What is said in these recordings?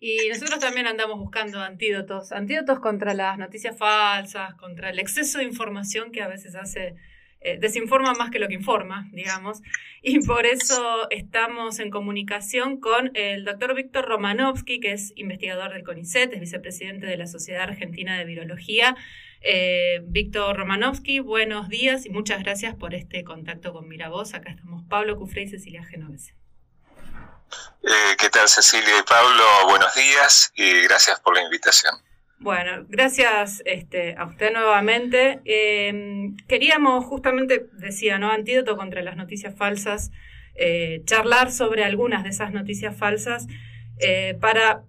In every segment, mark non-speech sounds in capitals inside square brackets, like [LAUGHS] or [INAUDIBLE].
Y nosotros también andamos buscando antídotos, antídotos contra las noticias falsas, contra el exceso de información que a veces hace, eh, desinforma más que lo que informa, digamos. Y por eso estamos en comunicación con el doctor Víctor Romanovsky, que es investigador del CONICET, es vicepresidente de la Sociedad Argentina de Virología. Eh, Víctor Romanovsky, buenos días y muchas gracias por este contacto con Miravoz. Acá estamos Pablo Cufré y Cecilia Genovese. Eh, ¿Qué tal Cecilia y Pablo? Buenos días y gracias por la invitación. Bueno, gracias este, a usted nuevamente. Eh, queríamos justamente, decía, ¿no? Antídoto contra las noticias falsas, eh, charlar sobre algunas de esas noticias falsas para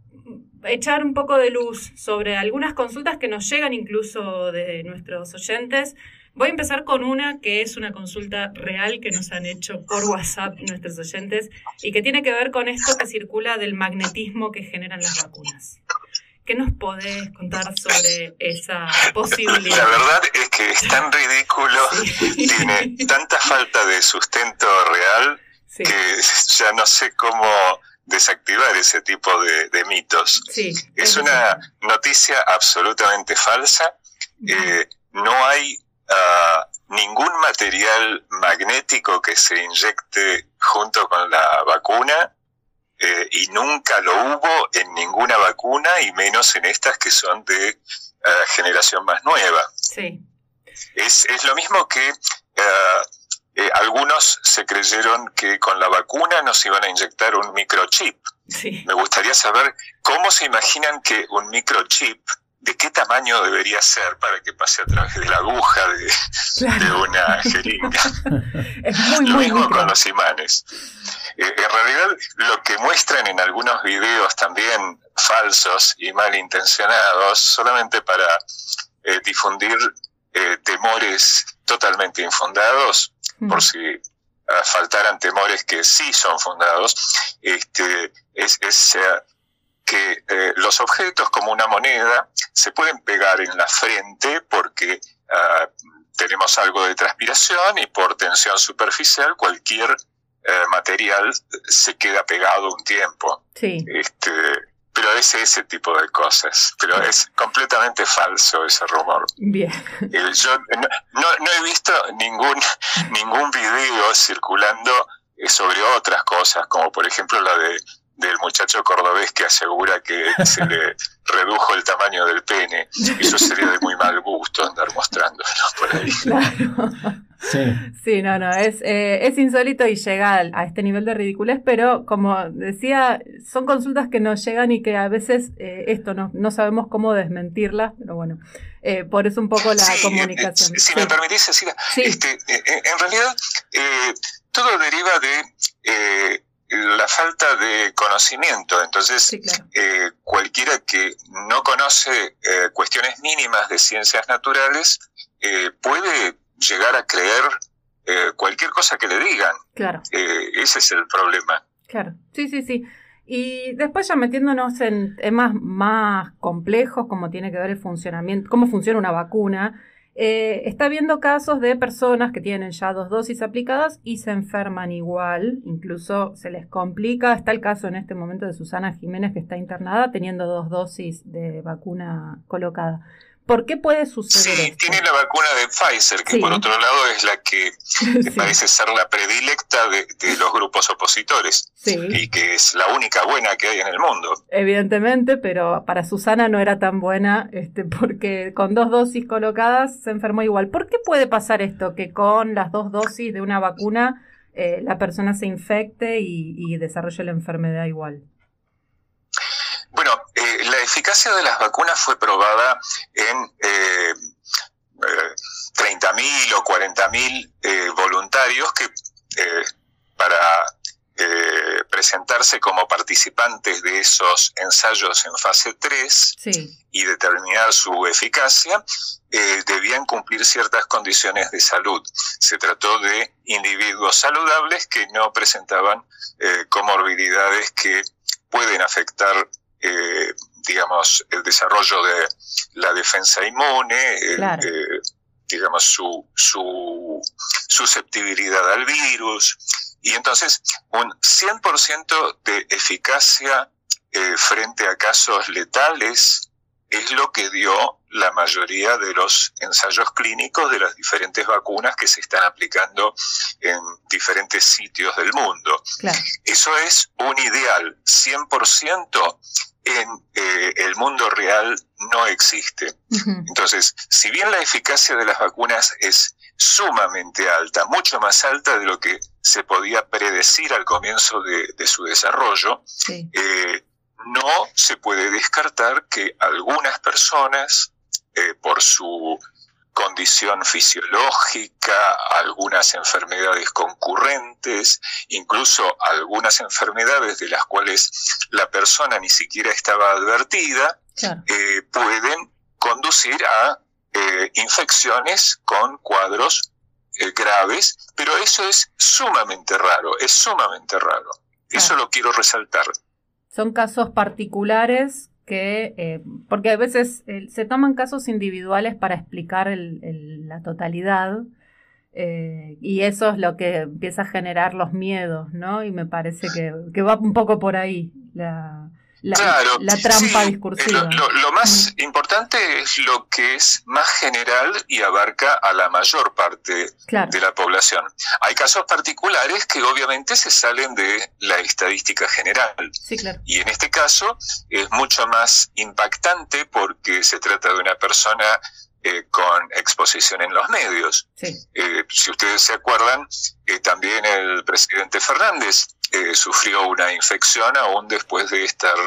echar un poco de luz sobre algunas consultas que nos llegan incluso de nuestros oyentes Voy a empezar con una que es una consulta real que nos han hecho por WhatsApp nuestros oyentes y que tiene que ver con esto que circula del magnetismo que generan las vacunas. ¿Qué nos podés contar sobre esa posibilidad? La verdad es que es tan ridículo, tiene tanta falta de sustento real que ya no sé cómo desactivar ese tipo de, mitos. es una noticia absolutamente falsa. Eh, no hay ningún material magnético que se inyecte junto con la vacuna eh, y nunca lo hubo en ninguna vacuna y menos en estas que son de eh, generación más nueva. Sí. Es, es lo mismo que eh, algunos se creyeron que con la vacuna nos iban a inyectar un microchip. Sí. Me gustaría saber cómo se imaginan que un microchip de qué tamaño debería ser para que pase a través de la aguja de, una jeringa. [LAUGHS] lo mismo con los imanes. Eh, en realidad, lo que muestran en algunos videos también falsos y malintencionados, solamente para eh, difundir eh, temores totalmente infundados, por si faltaran temores que sí son fundados, este, es, es que eh, los objetos como una moneda se pueden pegar en la frente porque ah, tenemos algo de transpiración y por tensión superficial cualquier eh, material se queda pegado un tiempo. Sí. Este, pero es ese tipo de cosas. Pero es completamente falso ese rumor. Bien. yo no, no, he visto ningún, ningún video circulando eh, sobre otras cosas, como por ejemplo la de del muchacho cordobés que asegura que se le [LAUGHS] redujo el tamaño del pene. Eso sería de muy mal gusto andar mostrándolo por ahí. Claro. Sí. sí, no, no, es, eh, es insólito y llega a este nivel de ridiculez, pero como decía, son consultas que nos llegan y que a veces eh, esto no, no sabemos cómo desmentirlas, pero bueno, eh, por eso un poco la comunicación. si me permitís, Cecilia, este, en realidad todo deriva de la falta de conocimiento. Entonces, eh, cualquiera que no conoce eh, cuestiones mínimas de ciencias naturales eh, puede llegar a creer cualquier cosa que le digan. Claro. ese es el problema. Claro, sí, sí, sí. Y después ya metiéndonos en temas más complejos, como tiene que ver el funcionamiento, cómo funciona una vacuna, eh, está habiendo casos de personas que tienen ya dos dosis aplicadas y se enferman igual, incluso se les complica. Está el caso en este momento de Susana Jiménez que está internada teniendo dos dosis de vacuna colocada. ¿Por qué puede suceder sí, tiene la vacuna de Pfizer, que por otro lado es la que [LAUGHS] parece ser la predilecta de, los grupos opositores y que es la única buena que hay en el mundo. Evidentemente, pero para Susana no era tan buena este, porque con dos dosis colocadas se enfermó igual. ¿Por qué puede pasar esto? Que con las dos dosis de una vacuna eh, la persona se infecte y, y desarrolle la enfermedad igual. Eh, la eficacia de las vacunas fue probada en eh, 30.000 eh, o 40.000 eh, voluntarios que para presentarse como participantes de esos ensayos en fase 3 y determinar su eficacia, debían cumplir ciertas condiciones de salud. Se trató de individuos saludables que no presentaban comorbilidades que pueden afectar eh, digamos, el desarrollo de la defensa inmune, eh, digamos, su, su susceptibilidad al virus. Y entonces, un 100% de eficacia eh, frente a casos letales es lo que dio la mayoría de los ensayos clínicos de las diferentes vacunas que se están aplicando en diferentes sitios del mundo. Eso es un ideal 100% en eh, el mundo real no existe. Entonces, si bien la eficacia de las vacunas es sumamente alta, mucho más alta de lo que se podía predecir al comienzo de, su desarrollo, eh, no se puede descartar que algunas personas, eh, por su condición fisiológica, algunas enfermedades concurrentes, incluso algunas enfermedades de las cuales la persona ni siquiera estaba advertida, eh, pueden conducir a eh, infecciones con cuadros graves, pero eso es sumamente raro, es sumamente raro. Eso lo quiero resaltar son casos particulares que, eh, porque a veces eh, se toman casos individuales para explicar la totalidad eh, y eso es lo que empieza a generar los miedos, ¿no? Y me parece que, que va un poco por ahí la, la, trampa discursiva. Lo, más importante es lo que es más general y abarca a la mayor parte de la población. Hay casos particulares que obviamente se salen de la estadística general. Y en este caso es mucho más impactante porque se trata de una persona eh, con exposición en los medios. Eh, si ustedes se acuerdan, eh, también el presidente Fernández sufrió una infección aún después de estar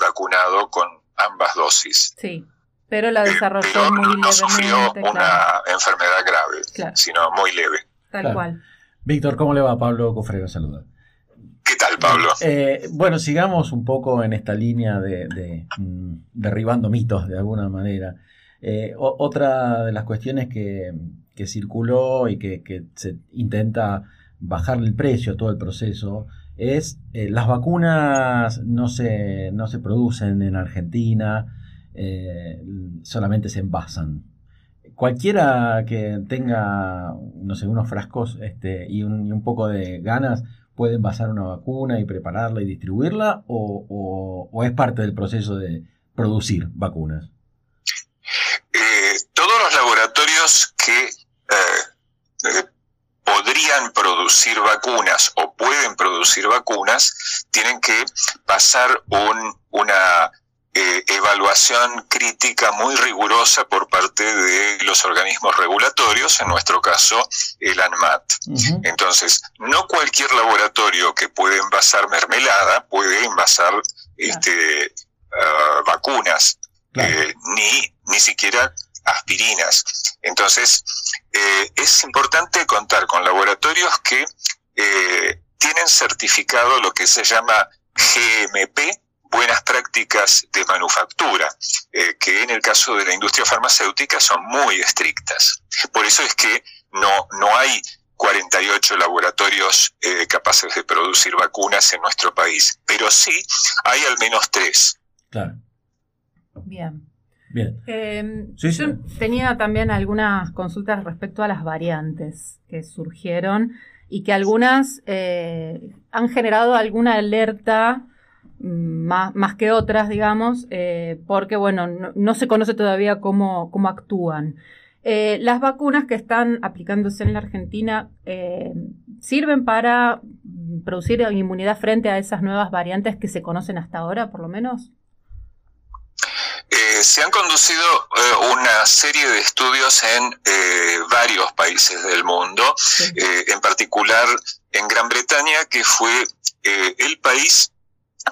vacunado con ambas dosis. Sí, pero la desarrolló muy no sufrió una enfermedad grave, sino muy leve. Tal cual. Víctor, ¿cómo le va? Pablo Cofrero, saluda. ¿Qué tal, Pablo? bueno, sigamos un poco en esta línea de, mm, derribando mitos de alguna manera. Eh, otra de las cuestiones que, circuló y que, se intenta bajar el precio a todo el proceso es eh, las vacunas no se, no se producen en Argentina, eh, solamente se envasan. Cualquiera que tenga, no sé, unos frascos este, y, un, poco de ganas puede envasar una vacuna y prepararla y distribuirla o es parte del proceso de producir vacunas todos los que eh, eh, podrían producir vacunas o pueden producir vacunas tienen que pasar una eh, evaluación crítica muy rigurosa por parte de los organismos regulatorios, en nuestro caso el ANMAT. Entonces, no cualquier laboratorio que puede envasar mermelada puede envasar este, ah, vacunas, ni, ni siquiera aspirinas. Entonces, eh, es importante contar con laboratorios que eh, tienen certificado lo que se llama GMP, buenas prácticas de manufactura, eh, que en el caso de la industria farmacéutica son muy estrictas. Por eso es que no, no hay 48 laboratorios capaces de producir vacunas en nuestro país, pero sí hay al menos tres. Claro. Bien. Bien. Em, yo tenía también algunas consultas respecto a las variantes que surgieron y que algunas eh, han generado alguna alerta mm, más, que otras, digamos, eh, porque, bueno, no, se conoce todavía cómo, cómo actúan. Eh, las vacunas que están aplicándose en la Argentina sirven para producir inmunidad frente a esas nuevas variantes que se conocen hasta ahora, por lo menos. Eh, se han conducido eh, una serie de estudios en eh, varios países del mundo, en particular en Gran Bretaña, que fue el país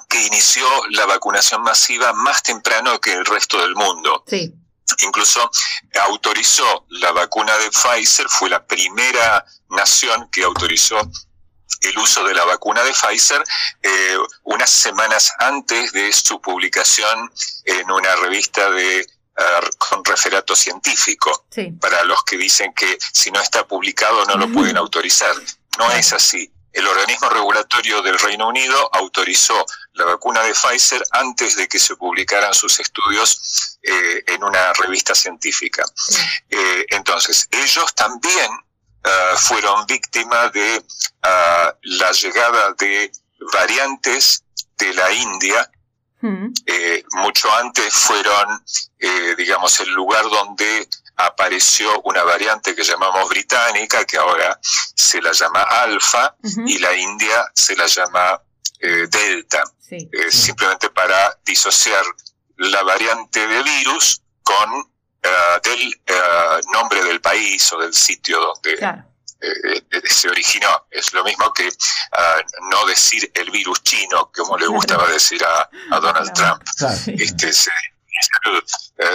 que inició la vacunación masiva más temprano que el resto del mundo. Incluso autorizó la vacuna de Pfizer, fue la primera nación que autorizó el uso de la vacuna de Pfizer eh, unas semanas antes de su publicación en una revista de ah, con referato científico, para los que dicen que si no está publicado no lo pueden autorizar. No es así. El organismo regulatorio del Reino Unido autorizó la vacuna de Pfizer antes de que se publicaran sus estudios eh, en una revista científica. Eh, entonces, ellos también fueron víctimas de ah, la llegada de variantes de la India. Mm. mucho antes fueron, digamos, el lugar donde apareció una variante que llamamos británica, que ahora se la llama alfa, y la India se la llama eh, delta, eh, simplemente para disociar la variante de virus con eh, del nombre del país o del sitio donde se originó. Es lo mismo que no decir el virus chino, como le gustaba decir a, Donald Trump. Este es el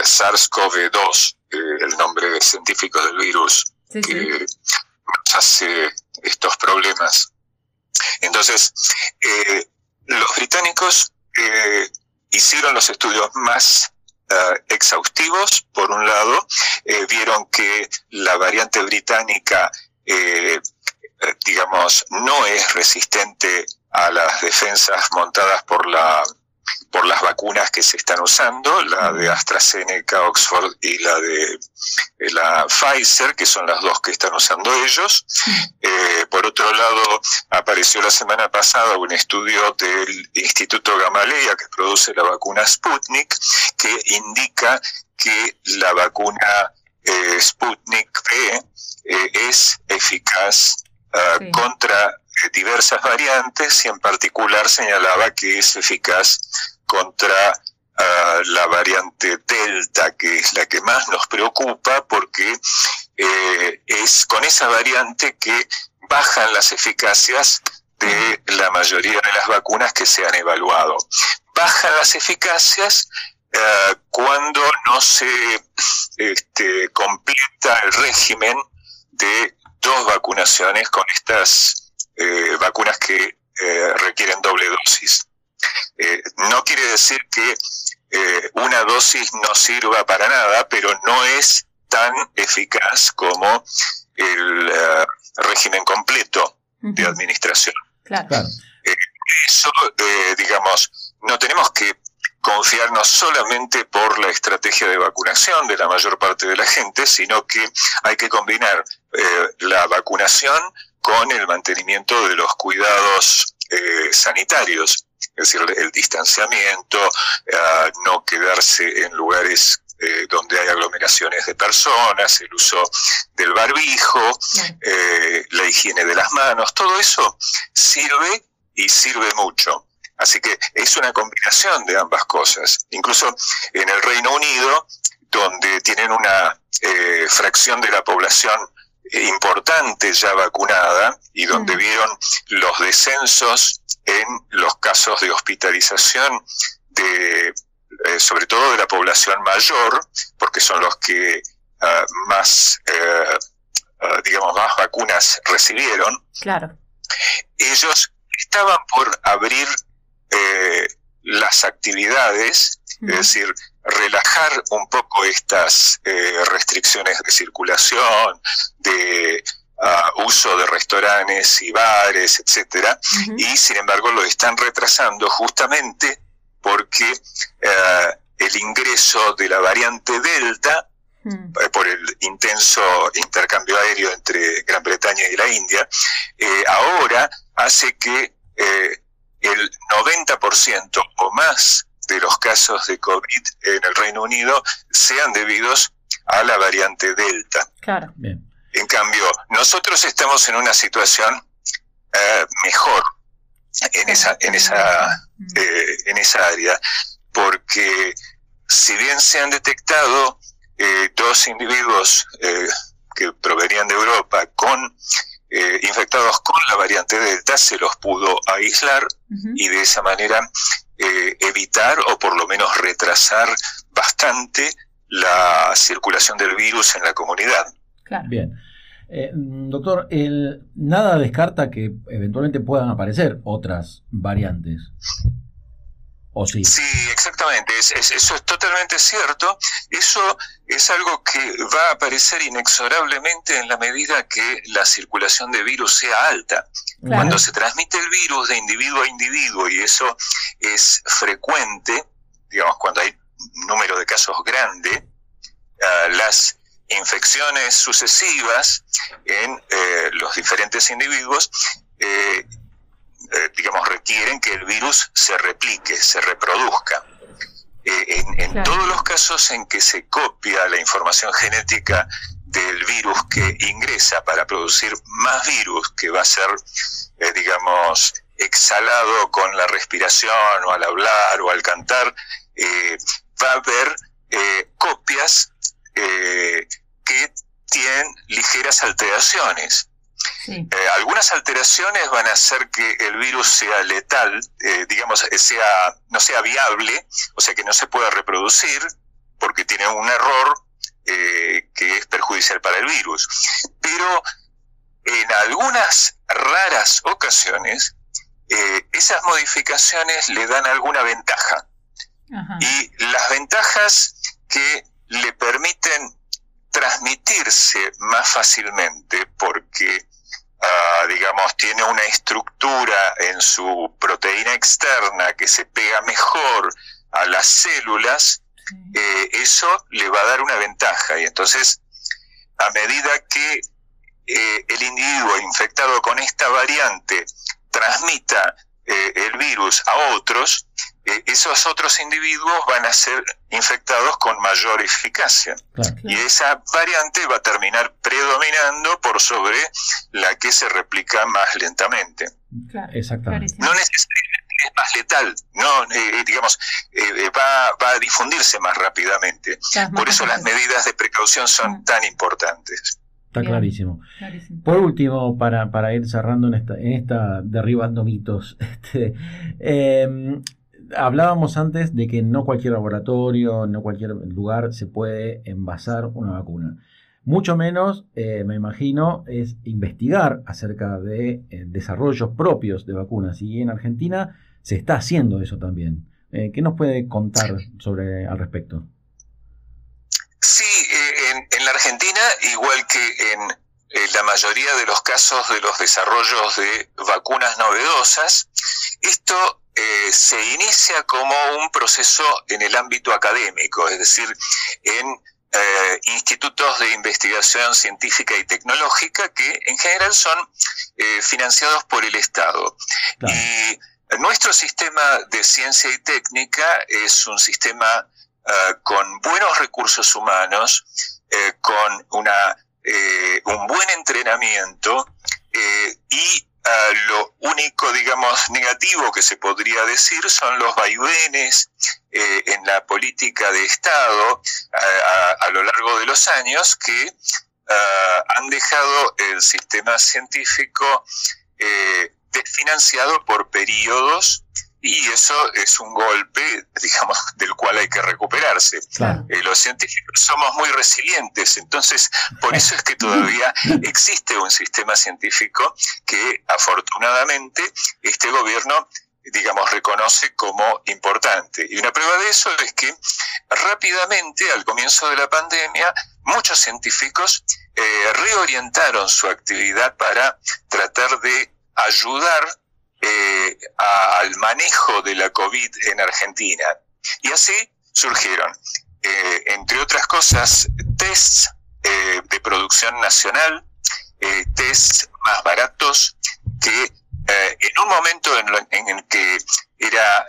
SARS-CoV-2 el nombre científico del virus que nos hace estos problemas. Entonces, eh, los británicos eh, hicieron los estudios más eh, exhaustivos, por un lado, vieron que la variante británica, digamos, no es resistente a las defensas montadas por la por las vacunas que se están usando, la de AstraZeneca, Oxford y la de eh, la Pfizer, que son las dos que están usando ellos. Eh, por otro lado, apareció la semana pasada un estudio del Instituto Gamaleya que produce la vacuna Sputnik, que indica que la vacuna eh, Sputnik V es eficaz ah, contra diversas variantes y en particular señalaba que es eficaz contra ah, la variante Delta, que es la que más nos preocupa porque eh, es con esa variante que bajan las eficacias de la mayoría de las vacunas que se han evaluado. Bajan las eficacias ah, cuando no se este, completa el régimen de dos vacunaciones con estas eh, vacunas que eh, requieren doble dosis. Eh, no quiere decir que eh, una dosis no sirva para nada, pero no es tan eficaz como el eh, régimen completo de administración. eso, digamos, no tenemos que confiarnos solamente por la estrategia de vacunación de la mayor parte de la gente, sino que hay que combinar la vacunación con el mantenimiento de los cuidados sanitarios es decir, el distanciamiento, eh, no quedarse en lugares eh, donde hay aglomeraciones de personas, el uso del barbijo, eh, la higiene de las manos, todo eso sirve y sirve mucho. Así que es una combinación de ambas cosas. Incluso en el Reino Unido, donde tienen una fracción de la población importante ya vacunada y donde vieron los descensos en los casos de hospitalización de eh, sobre todo de la población mayor, porque son los que ah, más, eh, ah, digamos, más vacunas recibieron. Claro. Ellos estaban por abrir eh, las actividades, es decir, relajar un poco estas restricciones de circulación, de uso de restaurantes y bares, etcétera, y sin embargo lo están retrasando justamente porque eh, el ingreso de la variante Delta eh, por el intenso intercambio aéreo entre Gran Bretaña y la India, eh, ahora hace que el 90% o más de los casos de COVID en el Reino Unido sean debidos a la variante Delta. Claro. Bien. En cambio, nosotros estamos en una situación eh, mejor en esa, en esa, eh, en esa área, porque si bien se han detectado eh, dos individuos que provenían de Europa con infectados con la variante Delta, se los pudo aislar y de esa manera evitar o por lo menos retrasar bastante la circulación del virus en la comunidad. Bien. Eh, doctor, el, nada descarta que eventualmente puedan aparecer otras variantes. ¿O sí? Sí, exactamente. eso es totalmente cierto. Eso es algo que va a aparecer inexorablemente en la medida que la circulación de virus sea alta. Cuando se transmite el virus de individuo a individuo y eso es frecuente, digamos, cuando hay un número de casos grande, ah, las infecciones sucesivas en eh, los diferentes individuos, eh, digamos, requieren que el virus se replique, se reproduzca. en, todos los casos en que se copia la información genética del virus que ingresa para producir más virus, que va a ser, digamos, exhalado con la respiración o al hablar o al cantar, va a haber copias que tienen ligeras alteraciones. Eh, algunas alteraciones van a hacer que el virus sea letal, eh, digamos, eh, sea, no sea viable, o sea que no se pueda reproducir, porque tiene un error que es perjudicial para el virus. Pero en algunas raras ocasiones, esas modificaciones le dan alguna ventaja. Y las ventajas que le permiten transmitirse más fácilmente porque, ah, digamos, tiene una estructura en su proteína externa que se pega mejor a las células, eh, eso le va a dar una ventaja. Y entonces, a medida que eh, el individuo infectado con esta variante transmita eh, el virus a otros, eh, esos otros individuos van a ser infectados con mayor eficacia. Y esa variante va a terminar predominando por sobre la que se replica más lentamente. Exactamente. No necesariamente es más letal, no, eh, digamos, eh, va, a difundirse más rápidamente. por eso las medidas de precaución son mm. tan importantes. Está clarísimo. Por último, para, para ir cerrando en esta, en esta derribando mitos, [LAUGHS] este, eh, hablábamos antes de que no cualquier laboratorio, no cualquier lugar se puede envasar una vacuna. Mucho menos, eh, me imagino, es investigar acerca de eh, desarrollos propios de vacunas. Y en Argentina se está haciendo eso también. Eh, ¿Qué nos puede contar sobre al respecto? Sí, en, la Argentina, igual que en la mayoría de los casos de los desarrollos de vacunas novedosas, esto eh, se inicia como un proceso en el ámbito académico, es decir, en eh, institutos de investigación científica y tecnológica que en general son eh, financiados por el Estado. Y nuestro sistema de ciencia y técnica es un sistema con buenos recursos humanos, con una, un buen entrenamiento y lo único, digamos, negativo que se podría decir son los vaivenes eh, en la política de Estado a, lo largo de los años que ah, han dejado el sistema científico eh, desfinanciado por periodos y eso es un golpe, digamos, del cual hay que recuperarse. Eh, los científicos somos muy resilientes, entonces por eso es que todavía [LAUGHS] existe un sistema científico que afortunadamente este gobierno digamos, reconoce como importante. Y una prueba de eso es que rápidamente, al comienzo de la pandemia, muchos científicos eh, reorientaron su actividad para tratar de ayudar eh, al manejo de la COVID en Argentina. Y así surgieron, eh, entre otras cosas, tests eh, de producción nacional, tests más baratos que en un momento en, el que era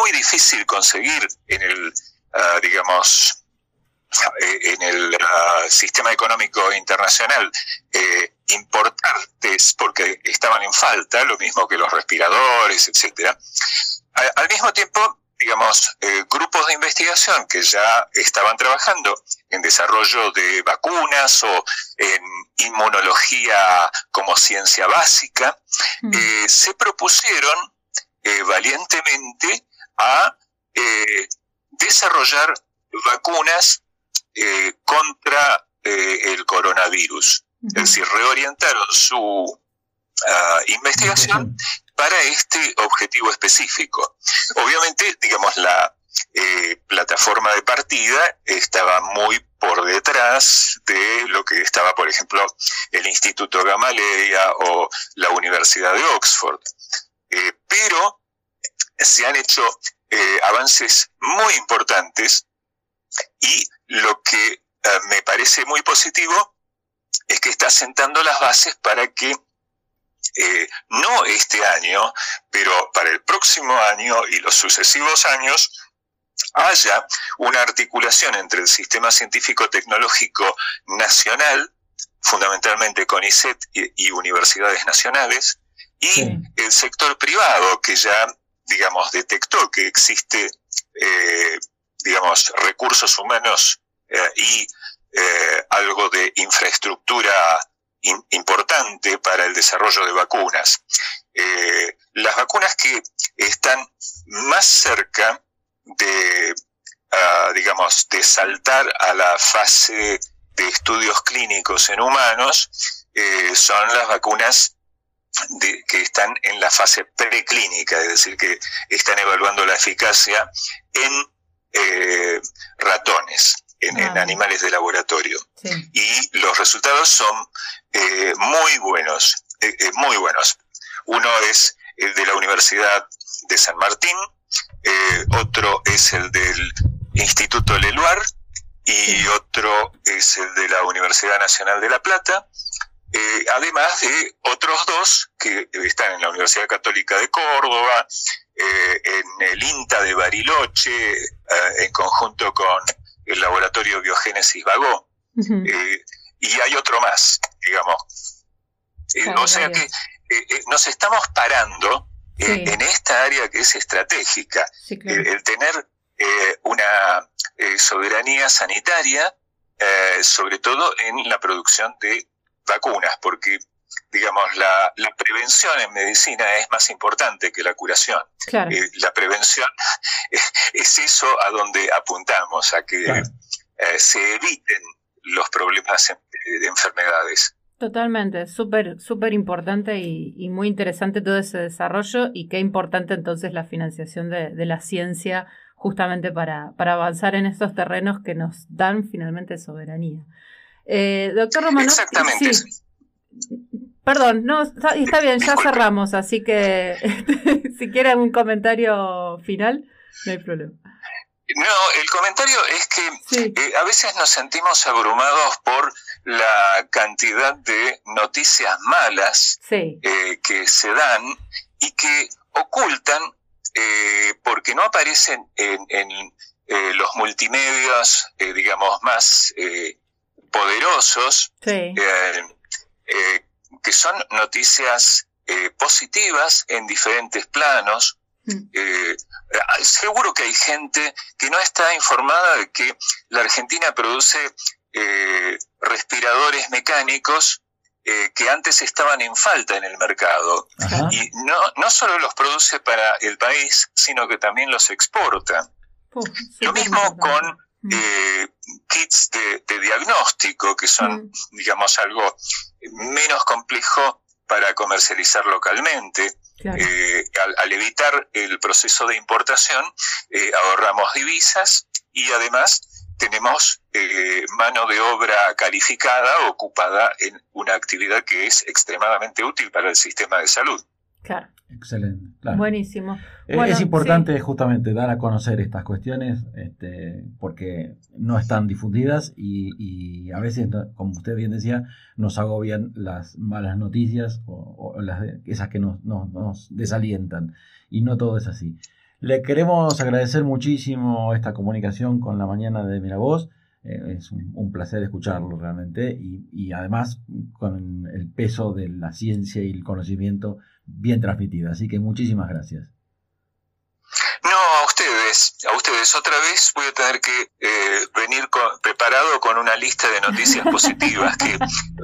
muy difícil conseguir en el, ah, digamos, en el ah, sistema económico internacional eh, importar test porque estaban en falta, lo mismo que los respiradores, etcétera. Al mismo tiempo, digamos, eh, grupos de investigación que ya estaban trabajando en desarrollo de vacunas o en inmunología como ciencia básica, mm. eh, se propusieron valientemente a desarrollar vacunas eh, contra eh, el coronavirus. Es decir, reorientaron su ah, investigación para este objetivo específico. Obviamente, digamos, la eh, plataforma de partida estaba muy por detrás de lo que estaba, por ejemplo, el Instituto Gamaleya o la Universidad de Oxford. pero se han hecho avances muy importantes y lo que eh, me parece muy positivo es que está sentando las bases para que eh, no este año, pero para el próximo año y los sucesivos años, haya una articulación entre el sistema científico-tecnológico nacional, fundamentalmente con ICET y, universidades nacionales, y el sector privado, que ya, digamos, detectó que existe, eh, digamos, recursos humanos eh, y eh, algo de infraestructura importante para el desarrollo de vacunas. las vacunas que están más cerca de, ah, digamos, de saltar a la fase de estudios clínicos en humanos eh, son las vacunas que están en la fase preclínica, es decir, que están evaluando la eficacia en eh, ratones, en, ah. animales de laboratorio. Y los resultados son eh, muy buenos, muy buenos. Uno es el de la Universidad de San Martín, eh, otro es el del Instituto Leluar y otro es el de la Universidad Nacional de La Plata, eh, además de otros dos que están en la Universidad Católica de Córdoba, eh, en el INTA de Bariloche, en conjunto con el Laboratorio Biogénesis Vagó, y hay otro más, digamos. o sea que nos estamos parando en esta área que es estratégica, el, tener eh, una eh, soberanía sanitaria, eh, sobre todo en la producción de vacunas, porque digamos, la, prevención en medicina es más importante que la curación. la prevención [LAUGHS] es eso a donde apuntamos, a que se eviten los problemas de enfermedades. Totalmente, súper, súper importante y, muy interesante todo ese desarrollo y qué importante entonces la financiación de, la ciencia justamente para, para, avanzar en estos terrenos que nos dan finalmente soberanía. Eh, doctor Romano. Exactamente. Perdón, no, está, bien, ya cerramos, así que [LAUGHS] si quieren un comentario final, no hay problema. No, el comentario es que eh, a veces nos sentimos abrumados por la cantidad de noticias malas eh, que se dan y que ocultan eh, porque no aparecen en, los multimedios, digamos, más poderosos, que son noticias positivas en diferentes planos, Mm. Eh, seguro que hay gente que no está informada de que la Argentina produce eh, respiradores mecánicos eh, que antes estaban en falta en el mercado. Y no, no solo los produce para el país, sino que también los exporta. Lo mismo con mm. kits de, diagnóstico, que son, mm. digamos, algo menos complejo para comercializar localmente. Eh, al, evitar el proceso de importación, eh, ahorramos divisas y además tenemos eh, mano de obra calificada ocupada en una actividad que es extremadamente útil para el sistema de salud. Claro. Excelente. Buenísimo. es importante justamente dar a conocer estas cuestiones este, porque no están difundidas y, a veces, como usted bien decía, nos agobian las malas noticias o, las esas que nos, desalientan y no todo es así. Le queremos agradecer muchísimo esta comunicación con la mañana de Miravoz. Eh, es un, placer escucharlo realmente y, y además con el peso de la ciencia y el conocimiento bien transmitida. Así que muchísimas gracias. No, a Otra vez voy a tener que eh, venir preparado con una lista de noticias positivas que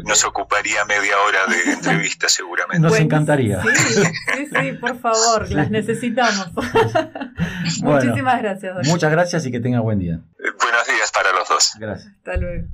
nos ocuparía media hora de entrevista seguramente. Nos encantaría. Sí, sí, por favor, las necesitamos. [LAUGHS] Muchísimas gracias. Muchas gracias y que tenga buen día. buenos días para los dos. Gracias. Hasta luego.